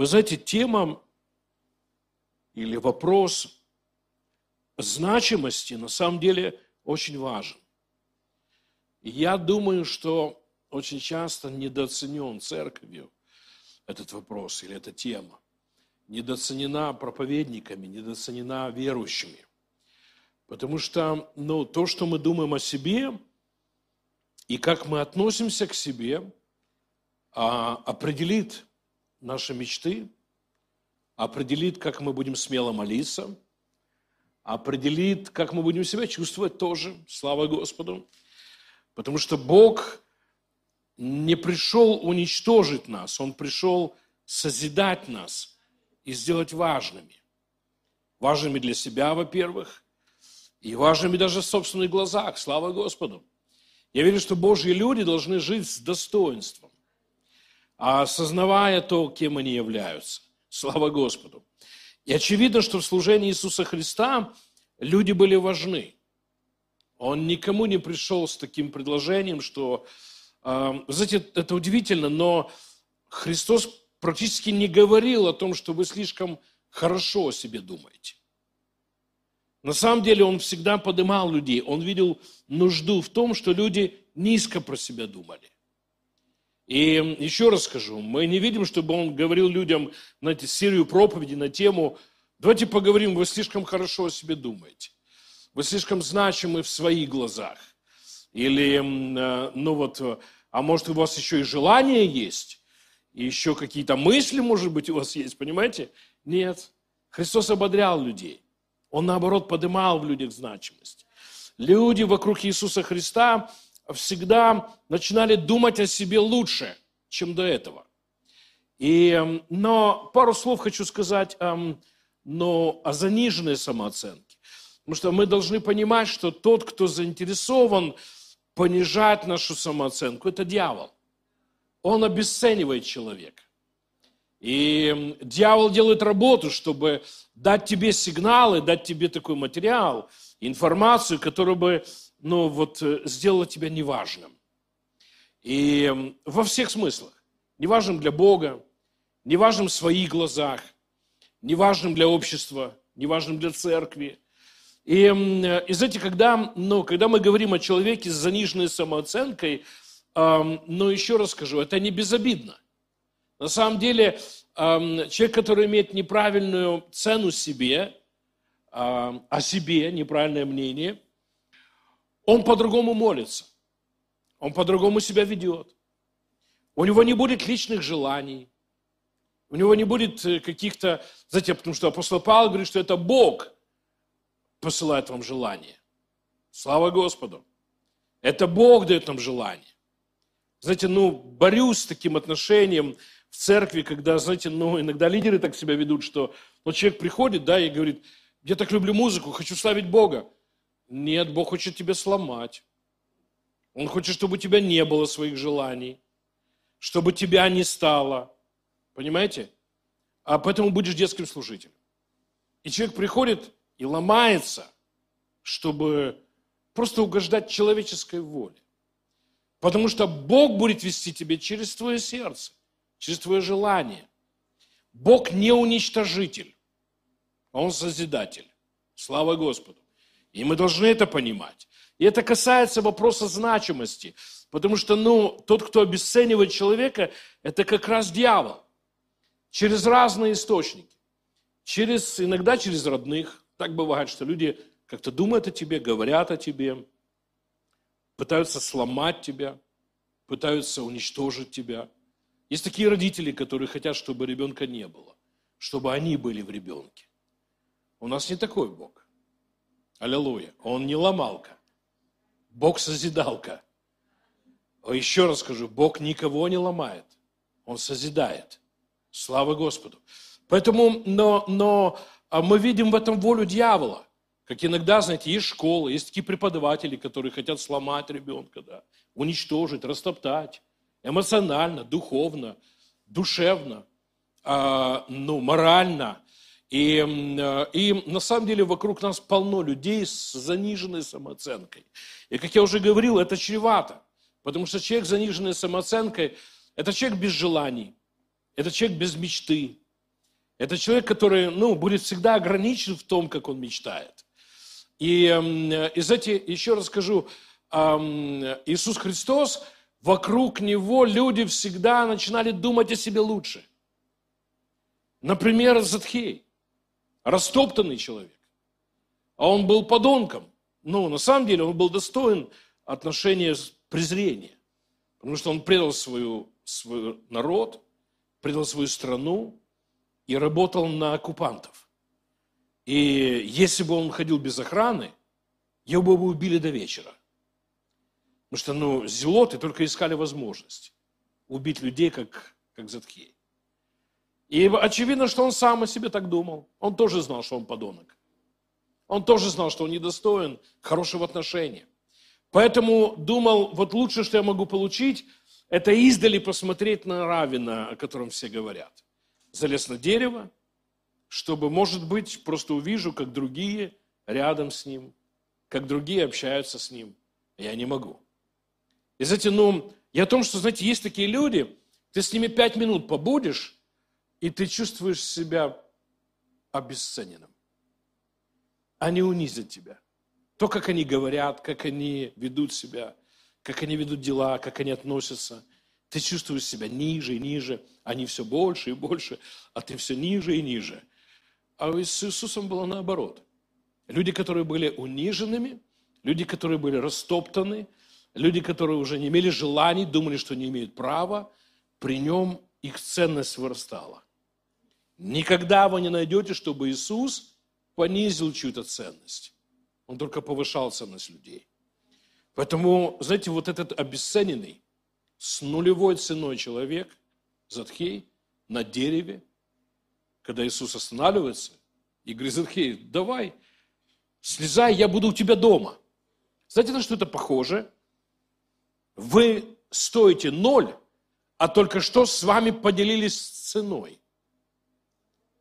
Вы знаете, тема или вопрос значимости на самом деле очень важен. Я думаю, что очень часто недооценен церковью этот вопрос или эта тема. Недооценена проповедниками, недооценена верующими. Потому что ну, то, что мы думаем о себе и как мы относимся к себе, а, определит наши мечты, определит, как мы будем смело молиться, определит, как мы будем себя чувствовать тоже, слава Господу. Потому что Бог не пришел уничтожить нас, Он пришел созидать нас и сделать важными. Важными для себя, во-первых, и важными даже в собственных глазах, слава Господу. Я верю, что Божьи люди должны жить с достоинством, осознавая то, кем они являются. Слава Господу. И очевидно, что в служении Иисуса Христа люди были важны. Он никому не пришел с таким предложением, что, э, знаете, это удивительно, но Христос практически не говорил о том, что вы слишком хорошо о себе думаете. На самом деле он всегда поднимал людей, он видел нужду в том, что люди низко про себя думали. И еще раз скажу, мы не видим, чтобы он говорил людям, знаете, серию проповедей на тему «Давайте поговорим, вы слишком хорошо о себе думаете, вы слишком значимы в своих глазах». Или, э, ну вот, а может у вас еще и желание есть, и еще какие-то мысли, может быть, у вас есть, понимаете? Нет. Христос ободрял людей. Он, наоборот, поднимал в людях значимость. Люди вокруг Иисуса Христа всегда начинали думать о себе лучше, чем до этого. И, но пару слов хочу сказать но о заниженной самооценке. Потому что мы должны понимать, что тот, кто заинтересован понижать нашу самооценку, это дьявол. Он обесценивает человека. И дьявол делает работу, чтобы дать тебе сигналы, дать тебе такой материал, информацию, которая бы ну, вот, э, сделала тебя неважным. И во всех смыслах. Неважным для Бога, неважным в своих глазах, неважным для общества, неважным для церкви. И, э, и знаете, когда, ну, когда мы говорим о человеке с заниженной самооценкой, э, ну, еще раз скажу, это не безобидно. На самом деле, э, человек, который имеет неправильную цену себе, э, о себе, неправильное мнение – он по-другому молится, он по-другому себя ведет. У него не будет личных желаний, у него не будет э, каких-то, знаете, потому что апостол Павел говорит, что это Бог посылает вам желание. Слава Господу. Это Бог дает нам желание. Знаете, ну, борюсь с таким отношением в церкви, когда, знаете, ну, иногда лидеры так себя ведут, что ну, человек приходит, да, и говорит, я так люблю музыку, хочу славить Бога. Нет, Бог хочет тебя сломать. Он хочет, чтобы у тебя не было своих желаний, чтобы тебя не стало. Понимаете? А поэтому будешь детским служителем. И человек приходит и ломается, чтобы просто угождать человеческой воле. Потому что Бог будет вести тебя через твое сердце, через твое желание. Бог не уничтожитель, а Он созидатель. Слава Господу. И мы должны это понимать. И это касается вопроса значимости. Потому что, ну, тот, кто обесценивает человека, это как раз дьявол. Через разные источники. Через, иногда через родных. Так бывает, что люди как-то думают о тебе, говорят о тебе, пытаются сломать тебя, пытаются уничтожить тебя. Есть такие родители, которые хотят, чтобы ребенка не было, чтобы они были в ребенке. У нас не такой Бог. Аллилуйя. Он не ломалка. Бог созидалка. Еще раз скажу, Бог никого не ломает. Он созидает. Слава Господу. Поэтому, но, но а мы видим в этом волю дьявола. Как иногда, знаете, есть школы, есть такие преподаватели, которые хотят сломать ребенка, да, уничтожить, растоптать эмоционально, духовно, душевно, а, ну, морально. И, э, и на самом деле вокруг нас полно людей с заниженной самооценкой. И как я уже говорил, это чревато. Потому что человек с заниженной самооценкой – это человек без желаний, это человек без мечты, Это человек, который ну, будет всегда ограничен в том, как он мечтает. И, и знаете, еще раз скажу, Иисус Христос, вокруг Него люди всегда начинали думать о себе лучше. Например, Затхей, растоптанный человек. А он был подонком. Но на самом деле он был достоин отношения презрения. Потому что он предал свою, свой народ, предал свою страну и работал на оккупантов. И если бы он ходил без охраны, его бы убили до вечера. Потому что, ну, зелоты только искали возможность убить людей, как, как Заткей. И очевидно, что он сам о себе так думал. Он тоже знал, что он подонок. Он тоже знал, что он недостоин хорошего отношения. Поэтому думал, вот лучше, что я могу получить, это издали посмотреть на Равина, о котором все говорят. Залез на дерево, чтобы, может быть, просто увижу, как другие рядом с ним, как другие общаются с ним. Я не могу. И знаете, ну, я о том, что, знаете, есть такие люди, ты с ними пять минут побудешь, и ты чувствуешь себя обесцененным. Они унизят тебя. То, как они говорят, как они ведут себя, как они ведут дела, как они относятся. Ты чувствуешь себя ниже и ниже. Они все больше и больше, а ты все ниже и ниже. А с Иисусом было наоборот. Люди, которые были униженными, люди, которые были растоптаны, люди, которые уже не имели желаний, думали, что не имеют права, при нем их ценность вырастала. Никогда вы не найдете, чтобы Иисус понизил чью-то ценность. Он только повышал ценность людей. Поэтому, знаете, вот этот обесцененный, с нулевой ценой человек, Затхей, на дереве, когда Иисус останавливается и говорит, Захей, давай, слезай, я буду у тебя дома. Знаете, на что это похоже? Вы стоите ноль, а только что с вами поделились ценой.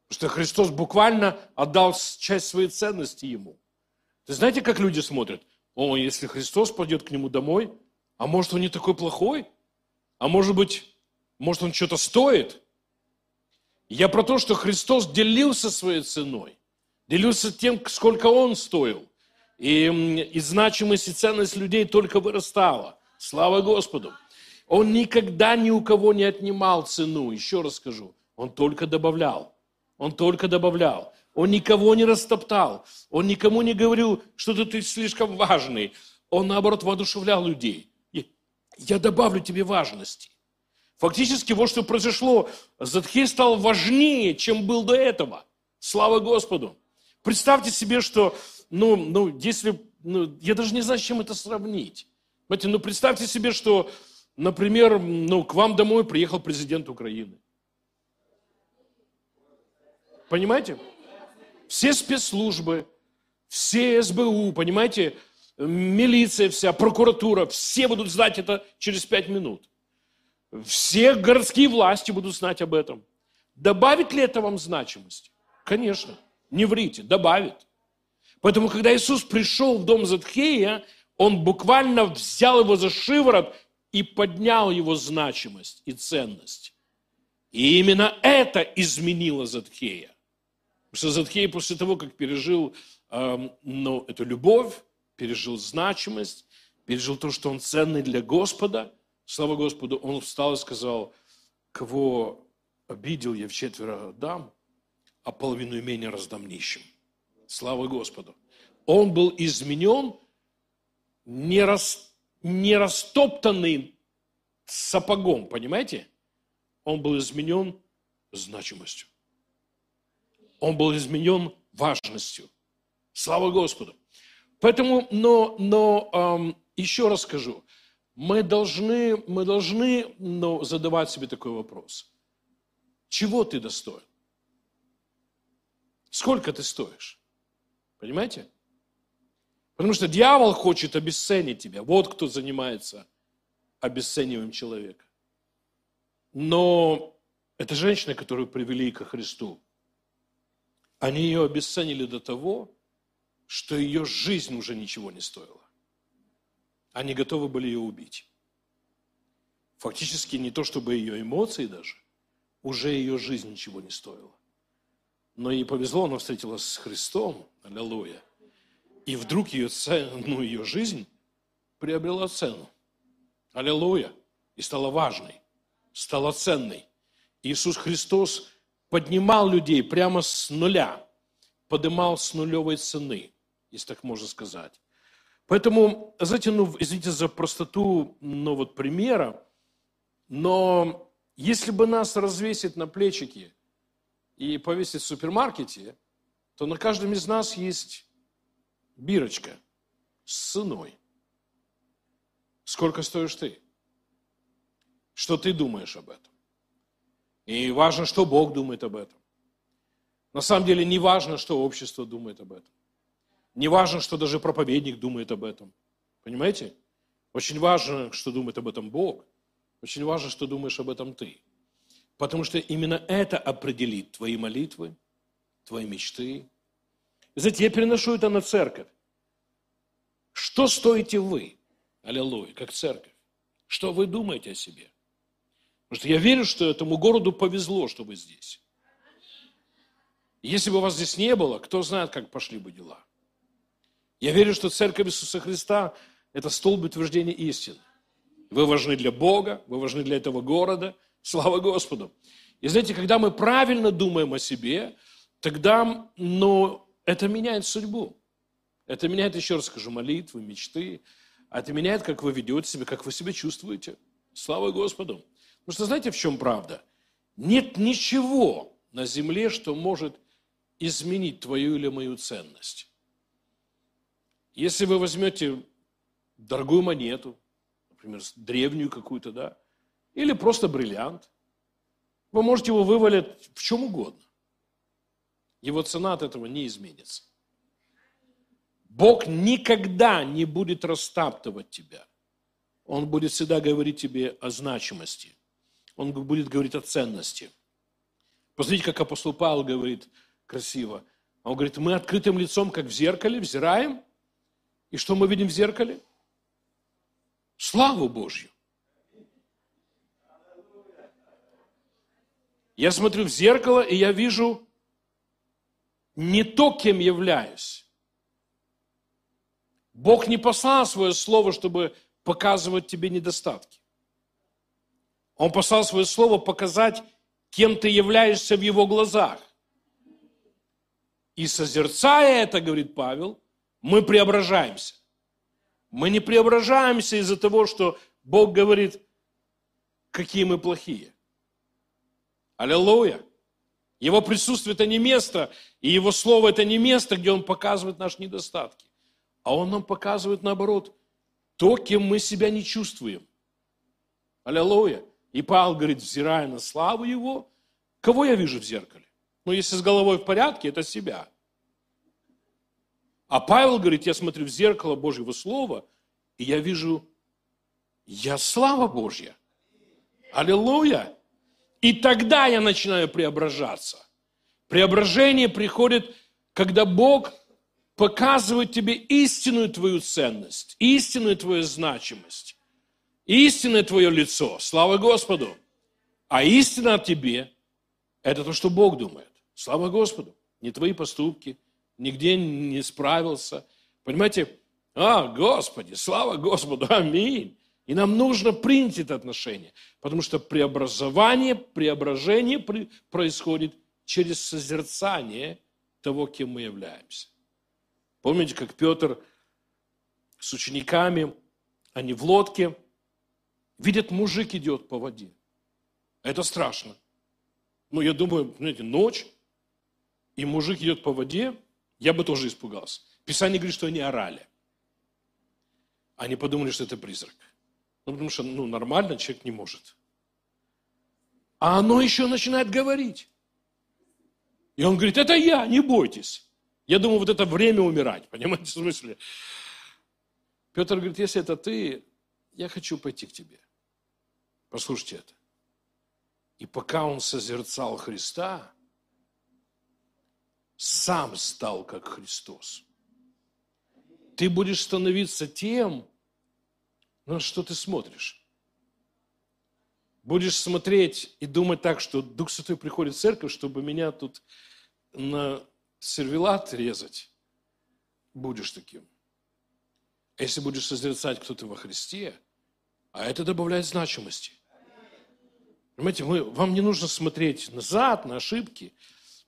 Потому что Христос буквально отдал часть своей ценности ему. Ты знаете, как люди смотрят? О, если Христос пойдет к нему домой, а может он не такой плохой? А может быть, может он что-то стоит? Я про то, что Христос делился своей ценой, делился тем, сколько Он стоил. И, и значимость и ценность людей только вырастала. Слава Господу. Он никогда ни у кого не отнимал цену, еще раз скажу. Он только добавлял. Он только добавлял. Он никого не растоптал. Он никому не говорил, что ты слишком важный. Он, наоборот, воодушевлял людей. Я добавлю тебе важности. Фактически вот что произошло. Задхей стал важнее, чем был до этого. Слава Господу. Представьте себе, что, ну, ну если, ну, я даже не знаю, с чем это сравнить. Понимаете, ну, представьте себе, что, например, ну, к вам домой приехал президент Украины. Понимаете? Все спецслужбы, все СБУ, понимаете, милиция вся, прокуратура, все будут знать это через пять минут. Все городские власти будут знать об этом. Добавит ли это вам значимость? Конечно. Не врите, добавит. Поэтому, когда Иисус пришел в дом Затхея, Он буквально взял его за шиворот и поднял его значимость и ценность. И именно это изменило Затхея. Потому что Затхей после того, как пережил э, ну, эту любовь, пережил значимость, пережил то, что он ценный для Господа – Слава Господу, он встал и сказал, кого обидел я в четверо дам, а половину имения раздам нищим. Слава Господу. Он был изменен, не, рас, не растоптанный сапогом, понимаете? Он был изменен значимостью. Он был изменен важностью. Слава Господу. Поэтому, но, но эм, еще раз скажу, мы должны, мы должны ну, задавать себе такой вопрос. Чего ты достоин? Сколько ты стоишь? Понимаете? Потому что дьявол хочет обесценить тебя. Вот кто занимается обесцениванием человека. Но эта женщина, которую привели ко Христу, они ее обесценили до того, что ее жизнь уже ничего не стоила. Они готовы были ее убить. Фактически не то, чтобы ее эмоции даже, уже ее жизнь ничего не стоила. но ей повезло, она встретилась с Христом, аллилуйя. И вдруг ее, ну, ее жизнь приобрела цену. Аллилуйя. И стала важной, стала ценной. Иисус Христос поднимал людей прямо с нуля, поднимал с нулевой цены, если так можно сказать. Поэтому, знаете, ну, извините за простоту, ну, вот примера, но если бы нас развесить на плечики и повесить в супермаркете, то на каждом из нас есть бирочка с ценой. Сколько стоишь ты? Что ты думаешь об этом? И важно, что Бог думает об этом. На самом деле не важно, что общество думает об этом. Не важно, что даже проповедник думает об этом. Понимаете? Очень важно, что думает об этом Бог. Очень важно, что думаешь об этом ты. Потому что именно это определит твои молитвы, твои мечты. Знаете, я переношу это на церковь. Что стоите вы, аллилуйя, как церковь? Что вы думаете о себе? Потому что я верю, что этому городу повезло, что вы здесь. Если бы вас здесь не было, кто знает, как пошли бы дела. Я верю, что Церковь Иисуса Христа – это столб утверждения истины. Вы важны для Бога, вы важны для этого города. Слава Господу. И знаете, когда мы правильно думаем о себе, тогда ну, это меняет судьбу. Это меняет, еще раз скажу, молитвы, мечты. А это меняет, как вы ведете себя, как вы себя чувствуете. Слава Господу. Потому что знаете, в чем правда? Нет ничего на земле, что может изменить твою или мою ценность. Если вы возьмете дорогую монету, например, древнюю какую-то, да, или просто бриллиант, вы можете его вывалить в чем угодно. Его цена от этого не изменится. Бог никогда не будет растаптывать тебя. Он будет всегда говорить тебе о значимости. Он будет говорить о ценности. Посмотрите, как апостол Павел говорит красиво. Он говорит, мы открытым лицом, как в зеркале, взираем. И что мы видим в зеркале? Славу Божью. Я смотрю в зеркало, и я вижу не то, кем являюсь. Бог не послал свое слово, чтобы показывать тебе недостатки. Он послал свое слово показать, кем ты являешься в его глазах. И созерцая это, говорит Павел, мы преображаемся. Мы не преображаемся из-за того, что Бог говорит, какие мы плохие. Аллилуйя. Его присутствие – это не место, и Его Слово – это не место, где Он показывает наши недостатки. А Он нам показывает, наоборот, то, кем мы себя не чувствуем. Аллилуйя. И Павел говорит, взирая на славу Его, кого я вижу в зеркале? Ну, если с головой в порядке, это себя – а Павел говорит, я смотрю в зеркало Божьего Слова, и я вижу, я слава Божья. Аллилуйя. И тогда я начинаю преображаться. Преображение приходит, когда Бог показывает тебе истинную твою ценность, истинную твою значимость, истинное твое лицо. Слава Господу. А истина о тебе – это то, что Бог думает. Слава Господу. Не твои поступки – нигде не справился. Понимаете, а, Господи, слава Господу, аминь. И нам нужно принять это отношение, потому что преобразование, преображение происходит через созерцание того, кем мы являемся. Помните, как Петр с учениками, они в лодке, видят, мужик идет по воде. Это страшно. Ну, я думаю, знаете, ночь, и мужик идет по воде, я бы тоже испугался. Писание говорит, что они орали. Они подумали, что это призрак. Ну, потому что, ну, нормально человек не может. А оно еще начинает говорить. И он говорит, это я, не бойтесь. Я думаю, вот это время умирать, понимаете, в смысле? Петр говорит, если это ты, я хочу пойти к тебе. Послушайте это. И пока он созерцал Христа, сам стал как Христос. Ты будешь становиться тем, на что ты смотришь. Будешь смотреть и думать так, что Дух Святой приходит в церковь, чтобы меня тут на сервелат резать, будешь таким. А если будешь созерцать, кто ты во Христе, а это добавляет значимости. Понимаете, мы, вам не нужно смотреть назад, на ошибки.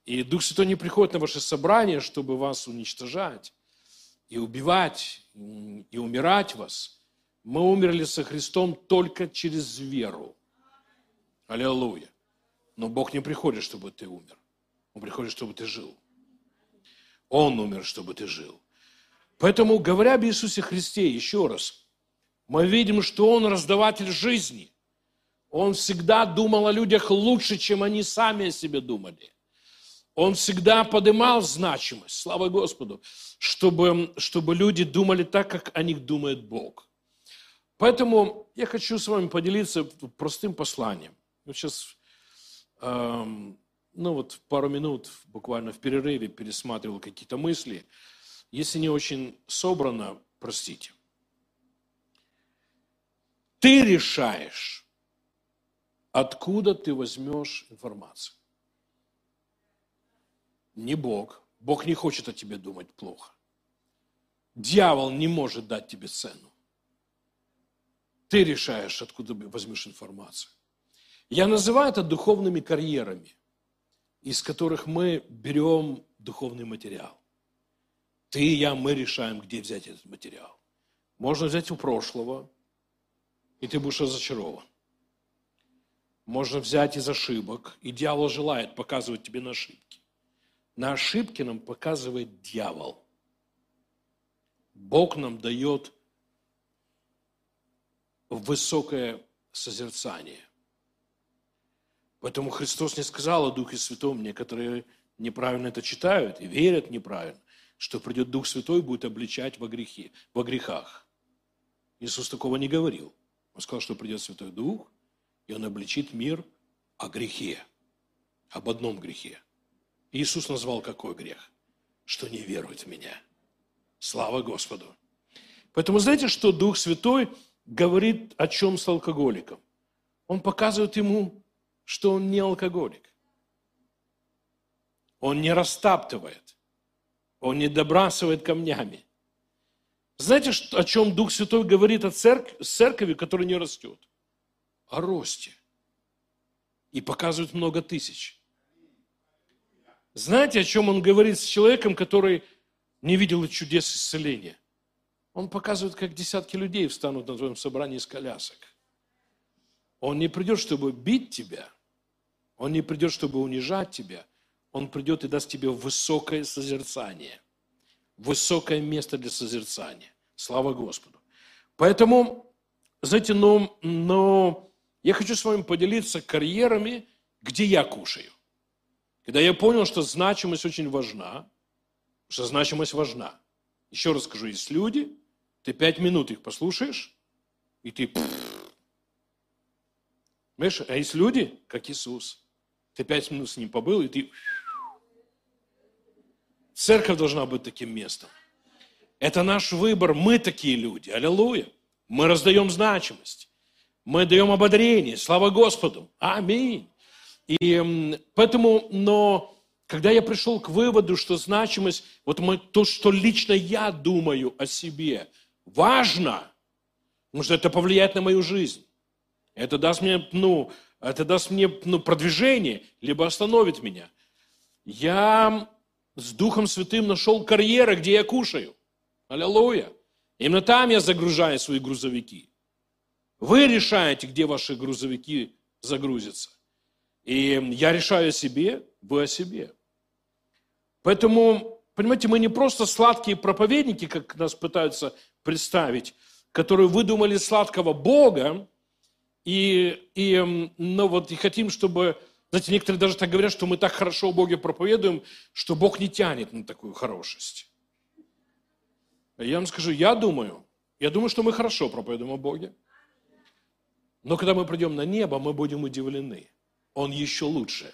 И Дух Святой не приходит на ваше собрание, чтобы вас уничтожать и убивать, и умирать вас. Мы умерли со Христом только через веру. Аллилуйя. Но Бог не приходит, чтобы ты умер. Он приходит, чтобы ты жил. Он умер, чтобы ты жил. Поэтому, говоря об Иисусе Христе, еще раз, мы видим, что Он раздаватель жизни. Он всегда думал о людях лучше, чем они сами о себе думали. Он всегда поднимал значимость, слава Господу, чтобы, чтобы люди думали так, как о них думает Бог. Поэтому я хочу с вами поделиться простым посланием. Вот сейчас, эм, ну вот пару минут буквально в перерыве пересматривал какие-то мысли. Если не очень собрано, простите. Ты решаешь, откуда ты возьмешь информацию. Не Бог. Бог не хочет о тебе думать плохо. Дьявол не может дать тебе цену. Ты решаешь, откуда возьмешь информацию. Я называю это духовными карьерами, из которых мы берем духовный материал. Ты и я, мы решаем, где взять этот материал. Можно взять у прошлого, и ты будешь разочарован. Можно взять из ошибок, и дьявол желает показывать тебе на ошибки. На ошибки нам показывает дьявол. Бог нам дает высокое созерцание. Поэтому Христос не сказал о Духе Святом, некоторые неправильно это читают и верят неправильно, что придет Дух Святой и будет обличать во, грехе, во грехах. Иисус такого не говорил. Он сказал, что придет Святой Дух, и Он обличит мир о грехе, об одном грехе – Иисус назвал какой грех? Что не верует в меня. Слава Господу. Поэтому знаете, что Дух Святой говорит о чем с алкоголиком? Он показывает ему, что он не алкоголик. Он не растаптывает. Он не добрасывает камнями. Знаете, о чем Дух Святой говорит о церкви, церкви, которая не растет? О росте. И показывает много тысяч. Знаете, о чем он говорит с человеком, который не видел чудес исцеления? Он показывает, как десятки людей встанут на твоем собрании из колясок. Он не придет, чтобы бить тебя. Он не придет, чтобы унижать тебя. Он придет и даст тебе высокое созерцание. Высокое место для созерцания. Слава Господу. Поэтому, знаете, но, но я хочу с вами поделиться карьерами, где я кушаю. Когда я понял, что значимость очень важна, что значимость важна. Еще раз скажу, есть люди, ты пять минут их послушаешь, и ты... Понимаешь, а есть люди, как Иисус. Ты пять минут с ним побыл, и ты... Церковь должна быть таким местом. Это наш выбор, мы такие люди. Аллилуйя. Мы раздаем значимость. Мы даем ободрение. Слава Господу. Аминь. И поэтому, но когда я пришел к выводу, что значимость, вот мы, то, что лично я думаю о себе, важно, потому что это повлияет на мою жизнь. Это даст мне, ну, это даст мне ну, продвижение, либо остановит меня. Я с Духом Святым нашел карьеры, где я кушаю. Аллилуйя. Именно там я загружаю свои грузовики. Вы решаете, где ваши грузовики загрузятся. И я решаю о себе, вы о себе. Поэтому, понимаете, мы не просто сладкие проповедники, как нас пытаются представить, которые выдумали сладкого Бога, и, и, ну вот, и хотим, чтобы, знаете, некоторые даже так говорят, что мы так хорошо о Боге проповедуем, что Бог не тянет на такую хорошесть. Я вам скажу, я думаю, я думаю, что мы хорошо проповедуем о Боге. Но когда мы придем на небо, мы будем удивлены – он еще лучше,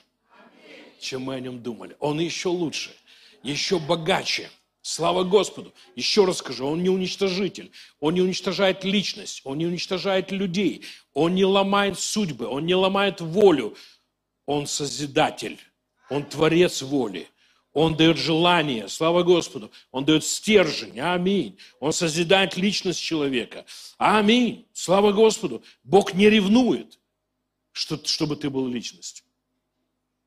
чем мы о нем думали. Он еще лучше, еще богаче. Слава Господу. Еще раз скажу, он не уничтожитель, он не уничтожает личность, он не уничтожает людей, он не ломает судьбы, он не ломает волю. Он созидатель, он творец воли, Он дает желание, слава Господу. Он дает стержень, аминь. Он созидает личность человека. Аминь, слава Господу. Бог не ревнует, чтобы ты был личностью.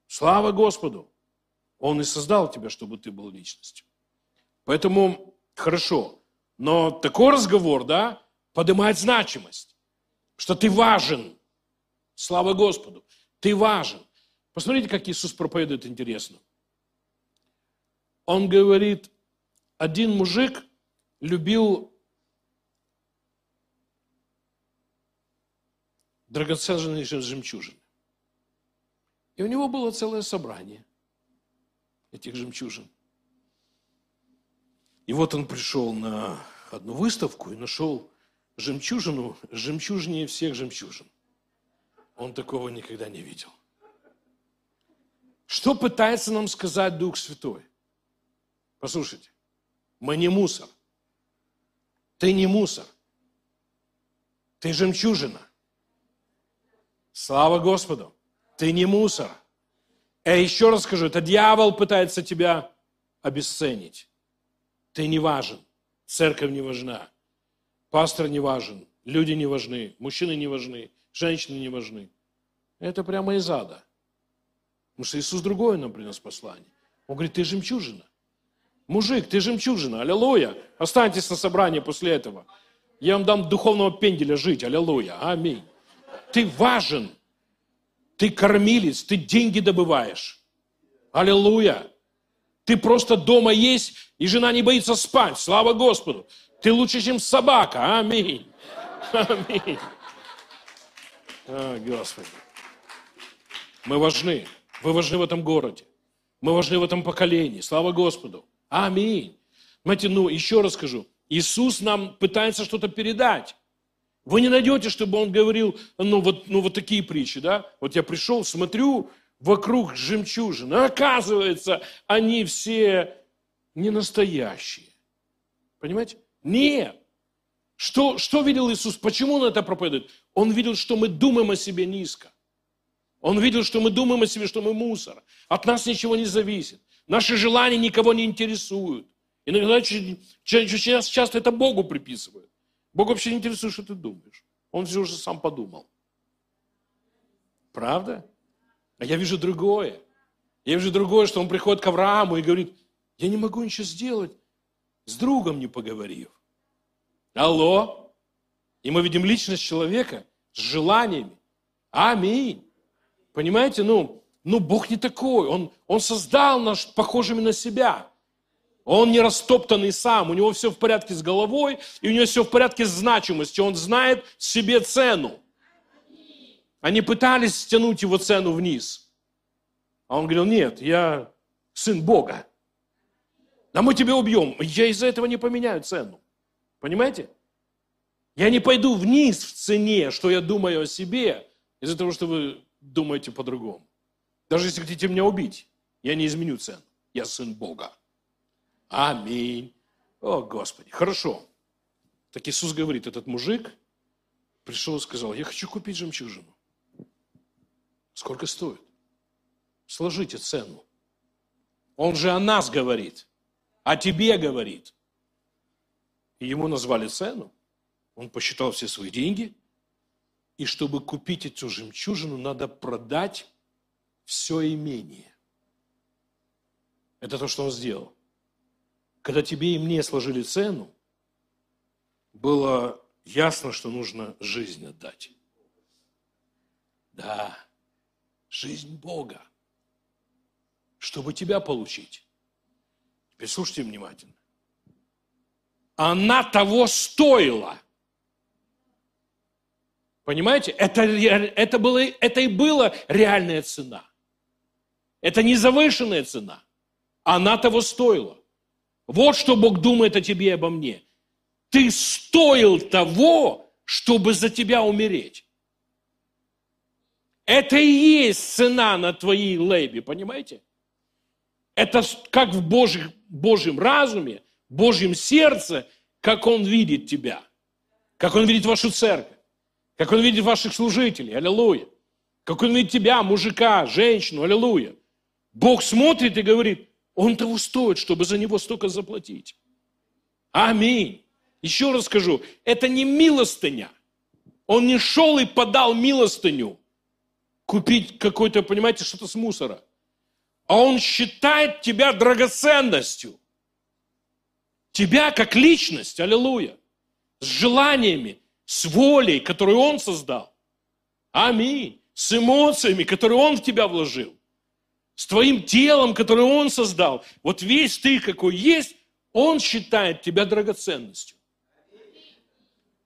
Слава Господу. Он и создал тебя, чтобы ты был личностью. Поэтому хорошо. Но такой разговор, да, поднимает значимость, что ты важен. Слава Господу. Ты важен. Посмотрите, как Иисус проповедует интересно. Он говорит, один мужик любил драгоценные жемчужины. И у него было целое собрание этих жемчужин. И вот он пришел на одну выставку и нашел жемчужину, жемчужнее всех жемчужин. Он такого никогда не видел. Что пытается нам сказать Дух Святой? Послушайте, мы не мусор. Ты не мусор. Ты жемчужина. Слава Господу. Ты не мусор. Я еще раз скажу, это дьявол пытается тебя обесценить. Ты не важен. Церковь не важна. Пастор не важен. Люди не важны. Мужчины не важны. Женщины не важны. Это прямо из ада. Потому что Иисус другое нам принес послание. Он говорит, ты жемчужина. Мужик, ты жемчужина, аллилуйя. Останьтесь на собрании после этого. Я вам дам духовного пенделя жить, аллилуйя, аминь. Ты важен, ты кормилец, ты деньги добываешь. Аллилуйя. Ты просто дома есть, и жена не боится спать. Слава Господу. Ты лучше, чем собака. Аминь. Аминь. О, Господи. Мы важны. Вы важны в этом городе. Мы важны в этом поколении. Слава Господу. Аминь. Знаете, ну, еще раз скажу. Иисус нам пытается что-то передать. Вы не найдете, чтобы он говорил, ну вот, ну, вот такие притчи, да? Вот я пришел, смотрю, вокруг жемчужины. Оказывается, они все не настоящие. Понимаете? Нет. Что, что видел Иисус? Почему он это проповедует? Он видел, что мы думаем о себе низко. Он видел, что мы думаем о себе, что мы мусор. От нас ничего не зависит. Наши желания никого не интересуют. Иногда очень часто это Богу приписывают. Бог вообще не интересует, что ты думаешь. Он все уже сам подумал. Правда? А я вижу другое. Я вижу другое, что он приходит к Аврааму и говорит, я не могу ничего сделать, с другом не поговорив. Алло? И мы видим личность человека с желаниями. Аминь. Понимаете, ну, ну Бог не такой. Он, он создал нас похожими на себя. Он не растоптанный сам, у него все в порядке с головой, и у него все в порядке с значимостью. Он знает себе цену. Они пытались стянуть его цену вниз. А он говорил, нет, я сын Бога. Да мы тебя убьем. Я из-за этого не поменяю цену. Понимаете? Я не пойду вниз в цене, что я думаю о себе, из-за того, что вы думаете по-другому. Даже если хотите меня убить, я не изменю цену. Я сын Бога. Аминь. О, Господи. Хорошо. Так Иисус говорит, этот мужик пришел и сказал, я хочу купить жемчужину. Сколько стоит? Сложите цену. Он же о нас говорит, о тебе говорит. И ему назвали цену. Он посчитал все свои деньги. И чтобы купить эту жемчужину, надо продать все имение. Это то, что он сделал. Когда тебе и мне сложили цену, было ясно, что нужно жизнь отдать. Да, жизнь Бога, чтобы тебя получить. Теперь слушайте внимательно. Она того стоила. Понимаете? Это, это, было, это и была реальная цена. Это не завышенная цена. Она того стоила. Вот что Бог думает о тебе и обо мне. Ты стоил того, чтобы за тебя умереть. Это и есть цена на твоей лейбе, понимаете? Это как в Божьем, Божьем разуме, Божьем сердце, как Он видит тебя, как Он видит вашу церковь, как Он видит ваших служителей, аллилуйя, как Он видит тебя, мужика, женщину, аллилуйя. Бог смотрит и говорит, Он того стоит, чтобы за него столько заплатить. Аминь. Еще раз скажу, это не милостыня. Он не шел и подал милостыню купить какой-то, понимаете, что-то с мусора. А он считает тебя драгоценностью. Тебя как личность, аллилуйя. С желаниями, с волей, которую он создал. Аминь. С эмоциями, которые он в тебя вложил. С твоим телом, которое он создал. Вот весь ты какой есть, он считает тебя драгоценностью.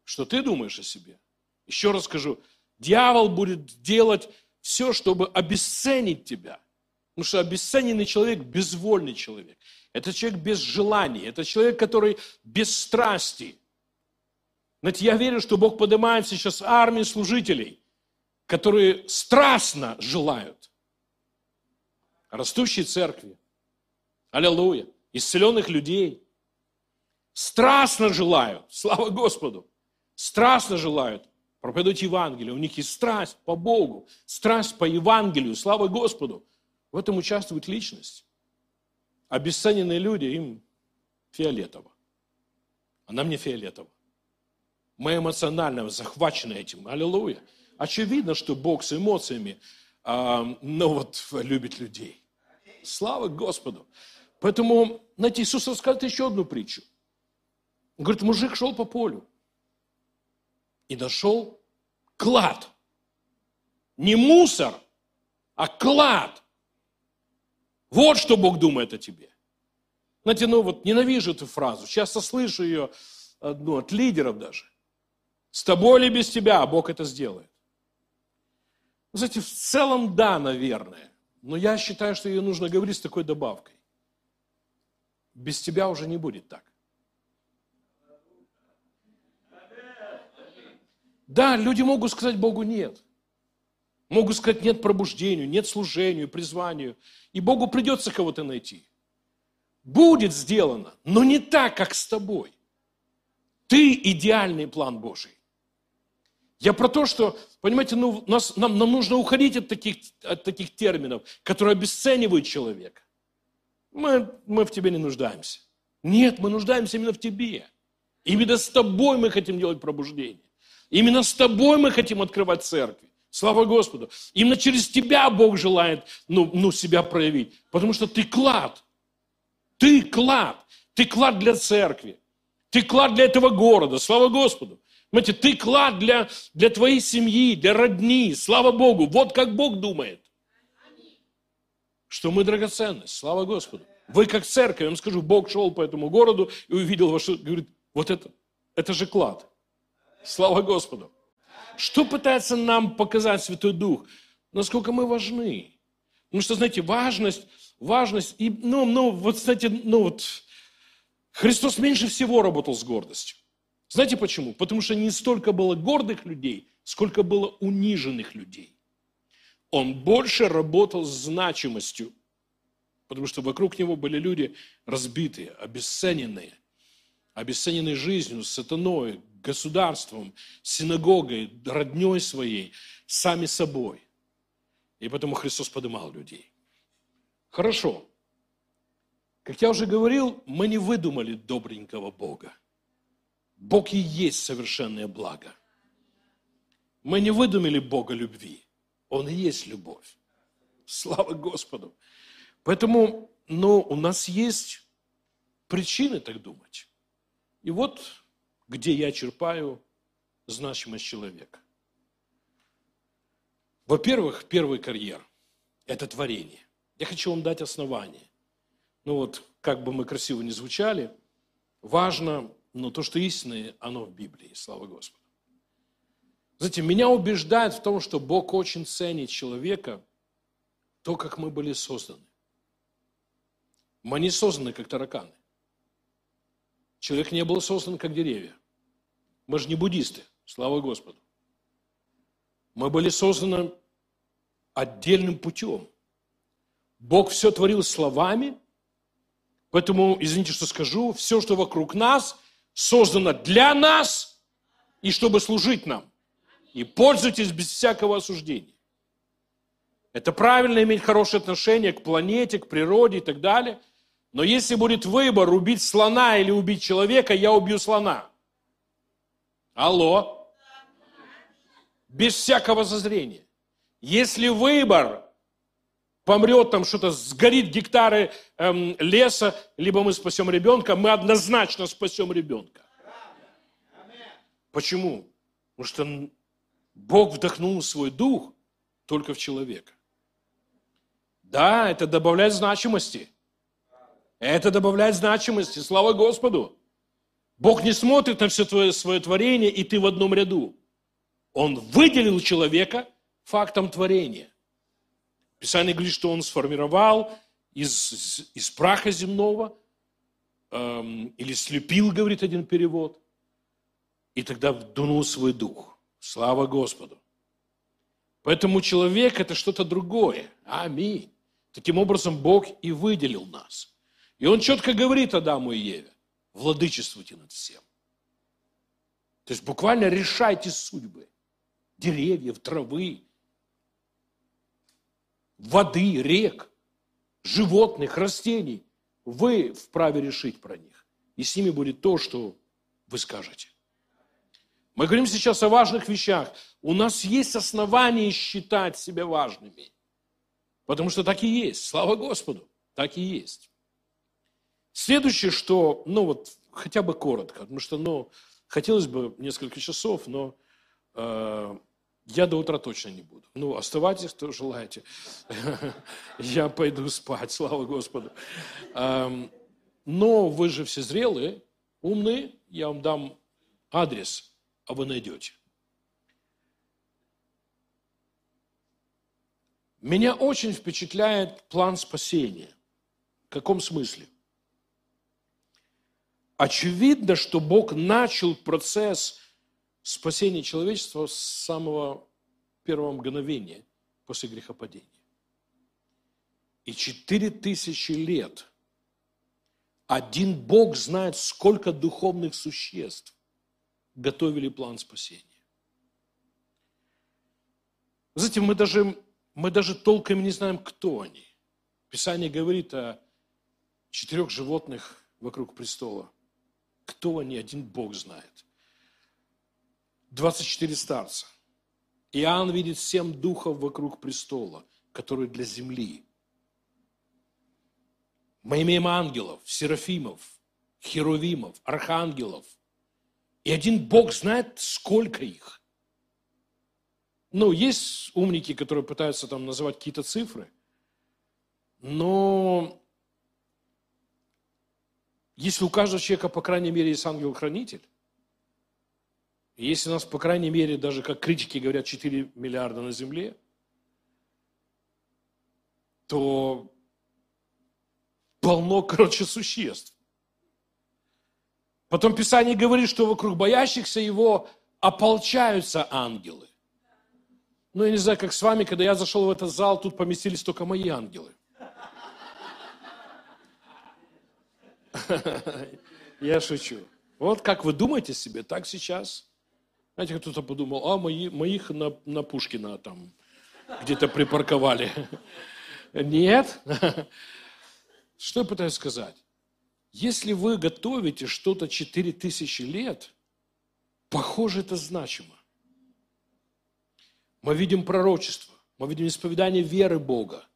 Что ты думаешь о себе? Еще раз скажу, дьявол будет делать все, чтобы обесценить тебя. Потому что обесцененный человек – безвольный человек. Это человек без желаний, это человек, который без страсти. Знаете, я верю, что Бог поднимает сейчас армию служителей, которые страстно желают растущей церкви. Аллилуйя. Исцеленных людей. Страстно желают, слава Господу, страстно желают проповедовать Евангелие. У них есть страсть по Богу, страсть по Евангелию, слава Господу. В этом участвует личность. Обесцененные люди, им фиолетово. А нам не фиолетово. Мы эмоционально захвачены этим. Аллилуйя. Очевидно, что Бог с эмоциями, э, ну вот, любит людей. Слава Господу. Поэтому, знаете, Иисус рассказывает еще одну притчу. Он говорит, мужик шел по полю и нашел клад. Не мусор, а клад. Вот что Бог думает о тебе. Знаете, ну вот ненавижу эту фразу, часто слышу ее ну, от лидеров даже. С тобой или без тебя, а Бог это сделает. Знаете, в целом да, наверное. Но я считаю, что ее нужно говорить с такой добавкой. Без тебя уже не будет так. Да, люди могут сказать Богу нет. Могут сказать нет пробуждению, нет служению, призванию. И Богу придется кого-то найти. Будет сделано, но не так, как с тобой. Ты идеальный план Божий. Я про то, что, понимаете, ну, нас, нам, нам нужно уходить от таких, от таких терминов, которые обесценивают человека. Мы, мы в тебе не нуждаемся. Нет, мы нуждаемся именно в тебе. Именно с тобой мы хотим делать пробуждение. Именно с тобой мы хотим открывать церкви. Слава Господу. Именно через тебя Бог желает ну, ну, себя проявить. Потому что ты клад. Ты клад. Ты клад для церкви. Ты клад для этого города. Слава Господу. Понимаете, ты клад для, для твоей семьи, для родни. Слава Богу. Вот как Бог думает. Что мы драгоценность. Слава Господу. Вы как церковь, я вам скажу, Бог шел по этому городу и увидел ваш, говорит, вот это, это же клад. Слава Господу. Что пытается нам показать Святой Дух? Насколько мы важны. Потому что, знаете, важность, важность, и, ну, ну, вот, знаете, ну, вот, Христос меньше всего работал с гордостью. Знаете почему? Потому что не столько было гордых людей, сколько было униженных людей. Он больше работал с значимостью, потому что вокруг него были люди разбитые, обесцененные, обесцененные жизнью, сатаной, государством, синагогой, родней своей, сами собой. И поэтому Христос поднимал людей. Хорошо. Как я уже говорил, мы не выдумали добренького Бога. Бог и есть совершенное благо. Мы не выдумали Бога любви. Он и есть любовь. Слава Господу. Поэтому, ну, у нас есть причины так думать. И вот где я черпаю значимость человека. Во-первых, первый карьер – это творение. Я хочу вам дать основание. Ну вот, как бы мы красиво не звучали, важно, но то, что истинное, оно в Библии, слава Господу. Знаете, меня убеждает в том, что Бог очень ценит человека, то, как мы были созданы. Мы не созданы, как тараканы. Человек не был создан, как деревья. Мы же не буддисты, слава Господу. Мы были созданы отдельным путем. Бог все творил словами, поэтому, извините, что скажу, все, что вокруг нас, создано для нас и чтобы служить нам. И пользуйтесь без всякого осуждения. Это правильно иметь хорошее отношение к планете, к природе и так далее. Но если будет выбор убить слона или убить человека, я убью слона. Алло. Без всякого зазрения. Если выбор помрет там что-то, сгорит гектары эм, леса, либо мы спасем ребенка, мы однозначно спасем ребенка. Почему? Потому что Бог вдохнул свой дух только в человека. Да, это добавляет значимости. Это добавляет значимости. Слава Господу. Бог не смотрит на все твое свое творение, и ты в одном ряду. Он выделил человека фактом творения. Писание говорит, что он сформировал из, из праха земного, эм, или слепил, говорит один перевод, и тогда вдунул свой дух. Слава Господу. Поэтому человек – это что-то другое. Аминь. Таким образом, Бог и выделил нас. И Он четко говорит Адаму и Еве, владычествуйте над всем. То есть буквально решайте судьбы деревьев, травы, воды, рек, животных, растений. Вы вправе решить про них. И с ними будет то, что вы скажете. Мы говорим сейчас о важных вещах. У нас есть основания считать себя важными. Потому что так и есть. Слава Господу. Так и есть. Следующее, что, ну вот, хотя бы коротко, потому что, ну, хотелось бы несколько часов, но э, я до утра точно не буду. Ну, оставайтесь, кто желаете. Я пойду спать, слава Господу. Эм, но вы же все зрелые, умные, я вам дам адрес, а вы найдете. Меня очень впечатляет план спасения. В каком смысле? Очевидно, что Бог начал процесс спасения человечества с самого первого мгновения после грехопадения. И четыре тысячи лет один Бог знает, сколько духовных существ готовили план спасения. Знаете, мы даже мы даже толком не знаем, кто они. Писание говорит о четырех животных вокруг престола. Кто они, один Бог знает. 24 старца. Иоанн видит семь духов вокруг престола, которые для земли. Мы имеем ангелов, серафимов, херувимов, архангелов. И один Бог знает, сколько их – ну, есть умники, которые пытаются там называть какие-то цифры, но если у каждого человека, по крайней мере, есть ангел-хранитель, если у нас, по крайней мере, даже как критики говорят, 4 миллиарда на Земле, то полно, короче, существ. Потом Писание говорит, что вокруг боящихся его ополчаются ангелы. Ну, я не знаю, как с вами, когда я зашел в этот зал, тут поместились только мои ангелы. Я шучу. Вот как вы думаете себе, так сейчас. Знаете, кто-то подумал, а мои, моих на, на Пушкина там где-то припарковали. Нет. Что я пытаюсь сказать? Если вы готовите что-то 4000 лет, похоже, это значимо. Мы видим пророчество, мы видим исповедание веры Бога,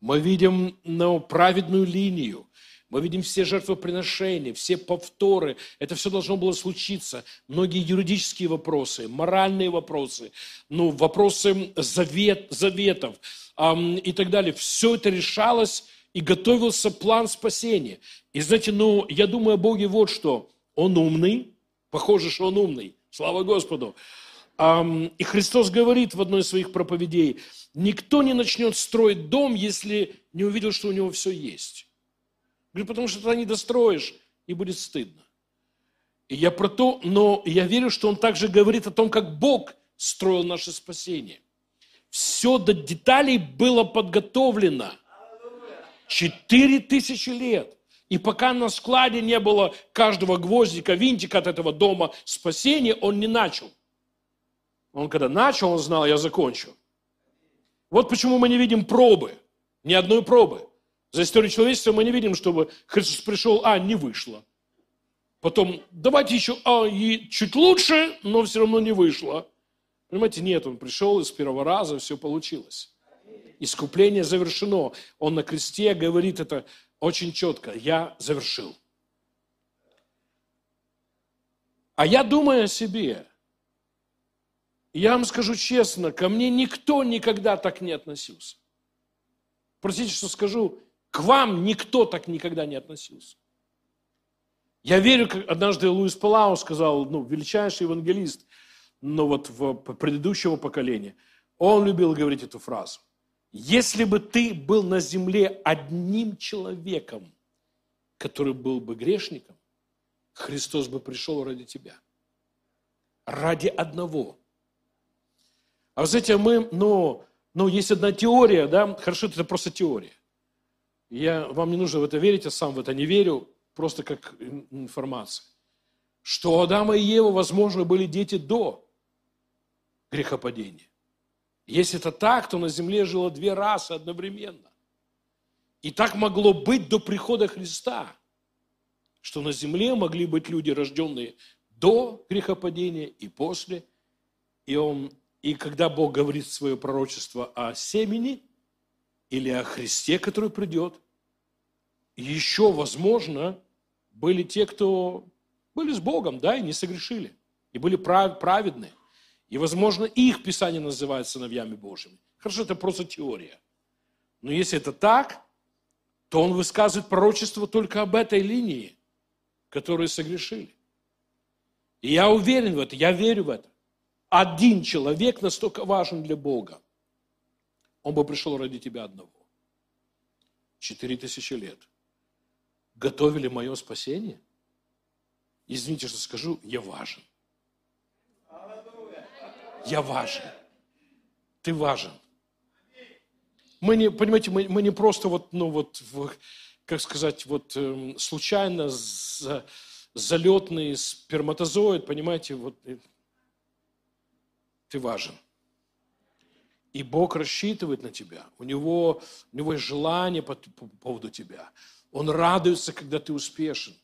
мы видим ну, праведную линию, мы видим все жертвоприношения, все повторы. Это все должно было случиться. Многие юридические вопросы, моральные вопросы, ну, вопросы завет, заветов эм, и так далее. Все это решалось и готовился план спасения. И знаете, ну, я думаю о Боге вот что. Он умный, похоже, что он умный. Слава Господу. И Христос говорит в одной из своих проповедей, никто не начнет строить дом, если не увидел, что у него все есть. Говорит, потому что тогда не достроишь, и будет стыдно. И я про то, но я верю, что он также говорит о том, как Бог строил наше спасение. Все до деталей было подготовлено. Четыре тысячи лет. И пока на складе не было каждого гвоздика, винтика от этого дома спасения, он не начал. Он когда начал, он знал, я закончу. Вот почему мы не видим пробы, ни одной пробы. За историю человечества мы не видим, чтобы Христос пришел, а, не вышло. Потом, давайте еще, а, и чуть лучше, но все равно не вышло. Понимаете, нет, он пришел, и с первого раза все получилось. Искупление завершено. Он на кресте говорит это очень четко. Я завершил. А я думаю о себе. Я вам скажу честно, ко мне никто никогда так не относился. Простите, что скажу, к вам никто так никогда не относился. Я верю, как однажды Луис Палау сказал, ну, величайший евангелист, но вот в предыдущего поколения, он любил говорить эту фразу. Если бы ты был на земле одним человеком, который был бы грешником, Христос бы пришел ради тебя. Ради одного. А вы знаете, мы, ну, ну, есть одна теория, да, хорошо, это просто теория. Я, вам не нужно в это верить, я сам в это не верю, просто как информация. Что Адама и Евы, возможно, были дети до грехопадения. Если это так, то на земле жило две расы одновременно. И так могло быть до прихода Христа, что на земле могли быть люди, рожденные до грехопадения и после. И, он, и когда Бог говорит свое пророчество о семени или о Христе, который придет, еще, возможно, были те, кто были с Богом, да, и не согрешили, и были праведны. И, возможно, их Писание называют сыновьями Божьими. Хорошо, это просто теория. Но если это так, то он высказывает пророчество только об этой линии, которые согрешили. И я уверен в это, я верю в это. Один человек настолько важен для Бога. Он бы пришел ради тебя одного. Четыре тысячи лет. Готовили мое спасение? Извините, что скажу, я важен. Я важен. Ты важен. Мы не, понимаете, мы, мы не просто вот, ну вот, как сказать, вот э, случайно за, залетный сперматозоид, понимаете, вот э, ты важен. И Бог рассчитывает на тебя. У него, у него есть желание по, по поводу тебя. Он радуется, когда ты успешен.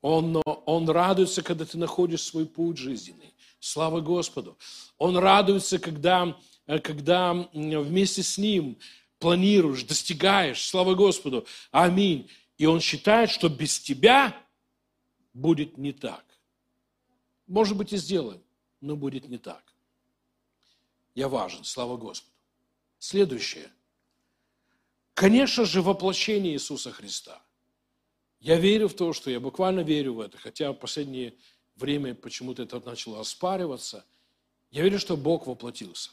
Он, он радуется, когда ты находишь свой путь жизненный. Слава Господу. Он радуется, когда, когда вместе с Ним планируешь, достигаешь. Слава Господу. Аминь. И Он считает, что без тебя будет не так. Может быть, и сделаем, но будет не так. Я важен. Слава Господу. Следующее. Конечно же, воплощение Иисуса Христа. Я верю в то, что я буквально верю в это, хотя в последнее время почему-то это начало оспариваться. Я верю, что Бог воплотился.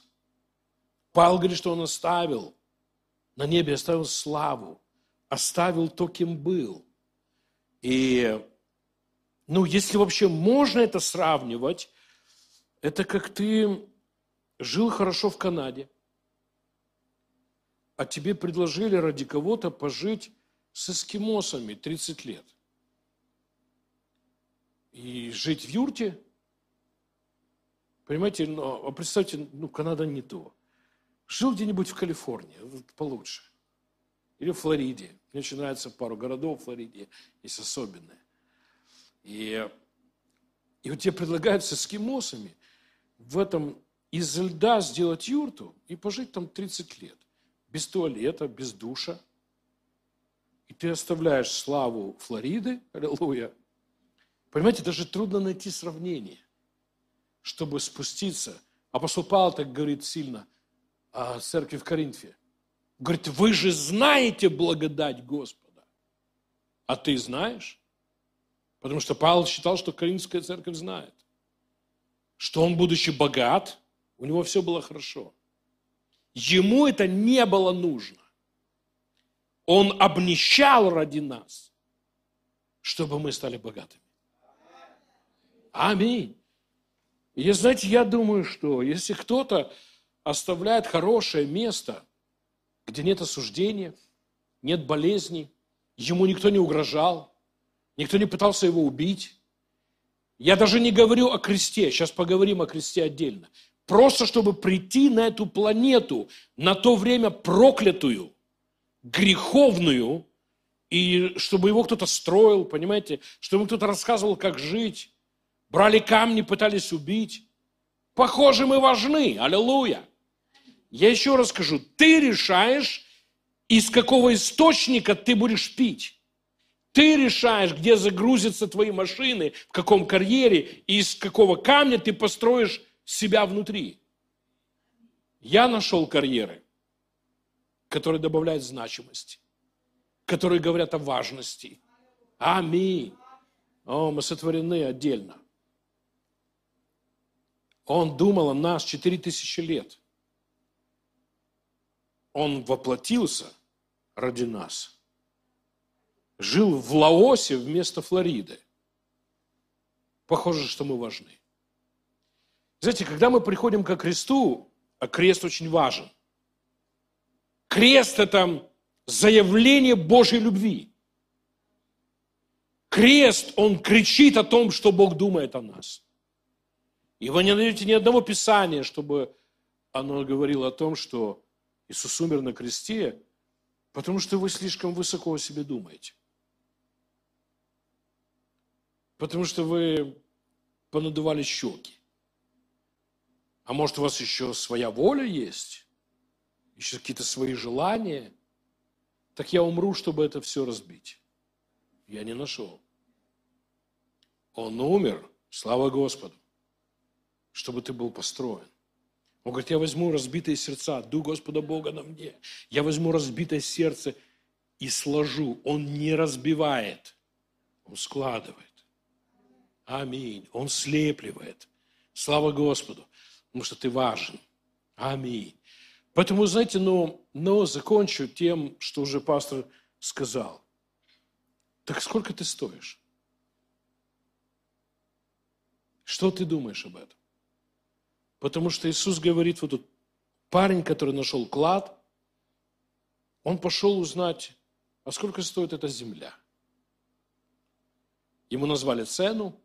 Павел говорит, что Он оставил на небе, оставил славу, оставил то, кем был. И, ну, если вообще можно это сравнивать, это как ты жил хорошо в Канаде, а тебе предложили ради кого-то пожить с эскимосами 30 лет и жить в юрте. Понимаете, но, а представьте, ну, Канада не то. Жил где-нибудь в Калифорнии, получше. Или в Флориде. Мне очень нравится пару городов в Флориде, есть особенные. И, и вот тебе предлагают с эскимосами в этом из льда сделать юрту и пожить там 30 лет. Без туалета, без душа. И ты оставляешь славу Флориды, аллилуйя, Понимаете, даже трудно найти сравнение, чтобы спуститься. Апостол Павел так говорит сильно о церкви в Коринфе. Говорит, вы же знаете благодать Господа. А ты знаешь? Потому что Павел считал, что Коринфская церковь знает. Что он, будучи богат, у него все было хорошо. Ему это не было нужно. Он обнищал ради нас, чтобы мы стали богатыми. Аминь. И знаете, я думаю, что если кто-то оставляет хорошее место, где нет осуждения, нет болезней, ему никто не угрожал, никто не пытался его убить. Я даже не говорю о кресте, сейчас поговорим о кресте отдельно. Просто чтобы прийти на эту планету, на то время проклятую, греховную, и чтобы его кто-то строил, понимаете, чтобы кто-то рассказывал, как жить. Брали камни, пытались убить. Похоже, мы важны. Аллилуйя. Я еще раз скажу, ты решаешь, из какого источника ты будешь пить. Ты решаешь, где загрузятся твои машины, в каком карьере, и из какого камня ты построишь себя внутри. Я нашел карьеры, которые добавляют значимости, которые говорят о важности. Аминь. О, мы сотворены отдельно. Он думал о нас четыре тысячи лет. Он воплотился ради нас. Жил в Лаосе вместо Флориды. Похоже, что мы важны. Знаете, когда мы приходим ко кресту, а крест очень важен. Крест – это заявление Божьей любви. Крест, он кричит о том, что Бог думает о нас. И вы не найдете ни одного писания, чтобы оно говорило о том, что Иисус умер на кресте, потому что вы слишком высоко о себе думаете. Потому что вы понадували щеки. А может, у вас еще своя воля есть? Еще какие-то свои желания? Так я умру, чтобы это все разбить. Я не нашел. Он умер, слава Господу чтобы ты был построен. Он говорит, я возьму разбитые сердца, дух Господа Бога на мне. Я возьму разбитое сердце и сложу. Он не разбивает, он складывает. Аминь. Он слепливает. Слава Господу, потому что ты важен. Аминь. Поэтому, знаете, но, но закончу тем, что уже пастор сказал. Так сколько ты стоишь? Что ты думаешь об этом? Потому что Иисус говорит, вот тут парень, который нашел клад, он пошел узнать, а сколько стоит эта земля. Ему назвали цену,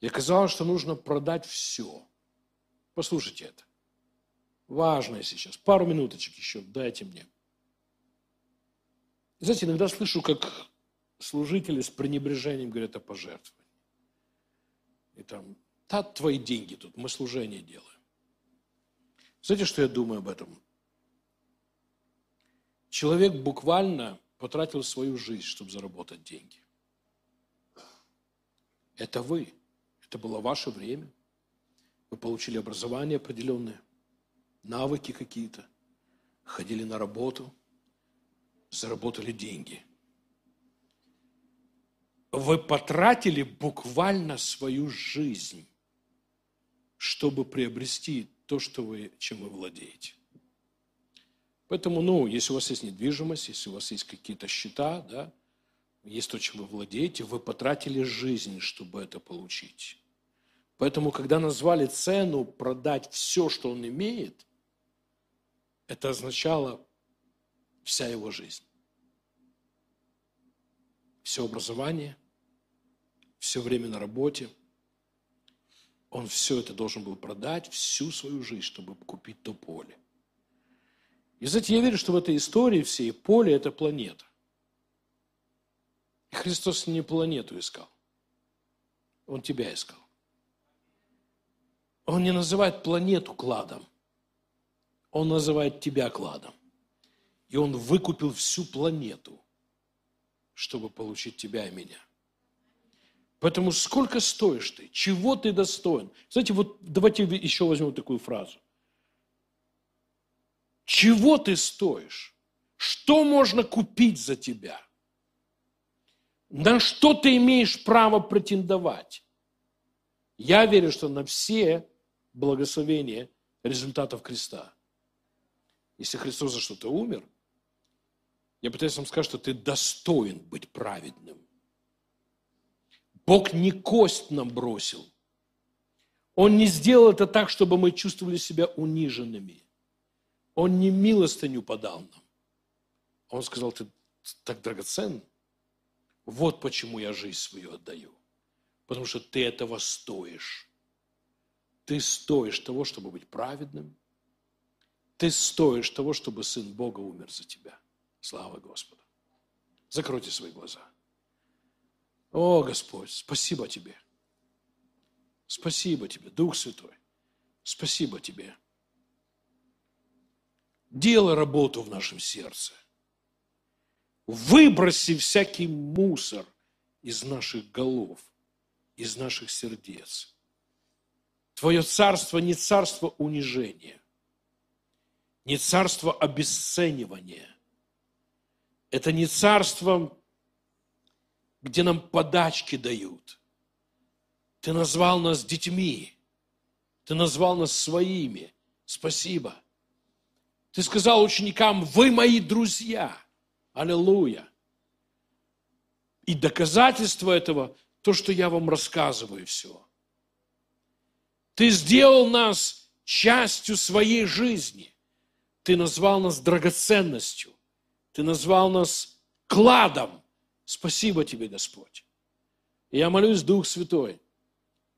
и оказалось, что нужно продать все. Послушайте это. Важное сейчас. Пару минуточек еще дайте мне. Знаете, иногда слышу, как служители с пренебрежением говорят о пожертвовании. И там да, твои деньги тут, мы служение делаем. Знаете, что я думаю об этом? Человек буквально потратил свою жизнь, чтобы заработать деньги. Это вы. Это было ваше время. Вы получили образование определенное, навыки какие-то, ходили на работу, заработали деньги. Вы потратили буквально свою жизнь чтобы приобрести то, что вы, чем вы владеете. Поэтому, ну, если у вас есть недвижимость, если у вас есть какие-то счета, да, есть то, чем вы владеете, вы потратили жизнь, чтобы это получить. Поэтому, когда назвали цену продать все, что он имеет, это означало вся его жизнь. Все образование, все время на работе – он все это должен был продать, всю свою жизнь, чтобы купить то поле. И, знаете, я верю, что в этой истории всей поле – это планета. И Христос не планету искал. Он тебя искал. Он не называет планету кладом. Он называет тебя кладом. И он выкупил всю планету, чтобы получить тебя и меня. Поэтому сколько стоишь ты? Чего ты достоин? Знаете, вот давайте еще возьмем такую фразу. Чего ты стоишь? Что можно купить за тебя? На что ты имеешь право претендовать? Я верю, что на все благословения результатов креста. Если Христос за что-то умер, я пытаюсь вам сказать, что ты достоин быть праведным. Бог не кость нам бросил. Он не сделал это так, чтобы мы чувствовали себя униженными. Он не милостыню подал нам. Он сказал, ты так драгоцен. Вот почему я жизнь свою отдаю. Потому что ты этого стоишь. Ты стоишь того, чтобы быть праведным. Ты стоишь того, чтобы Сын Бога умер за тебя. Слава Господу. Закройте свои глаза. О, Господь, спасибо Тебе. Спасибо Тебе, Дух Святой. Спасибо Тебе. Делай работу в нашем сердце. Выброси всякий мусор из наших голов, из наших сердец. Твое царство не царство унижения, не царство обесценивания. Это не царство, где нам подачки дают. Ты назвал нас детьми. Ты назвал нас своими. Спасибо. Ты сказал ученикам, вы мои друзья. Аллилуйя. И доказательство этого, то, что я вам рассказываю все. Ты сделал нас частью своей жизни. Ты назвал нас драгоценностью. Ты назвал нас кладом. Спасибо тебе, Господь. Я молюсь, Дух Святой,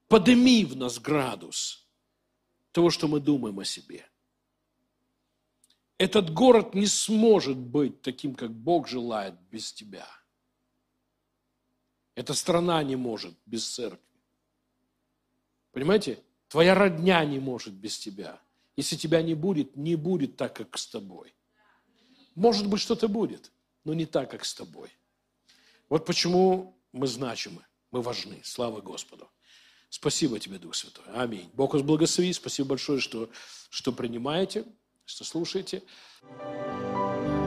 подними в нас градус того, что мы думаем о себе. Этот город не сможет быть таким, как Бог желает, без тебя. Эта страна не может без церкви. Понимаете? Твоя родня не может без тебя. Если тебя не будет, не будет так, как с тобой. Может быть, что-то будет, но не так, как с тобой. Вот почему мы значимы, мы важны. Слава Господу. Спасибо тебе, Дух Святой. Аминь. Бог вас благослови. Спасибо большое, что, что принимаете, что слушаете. Thank you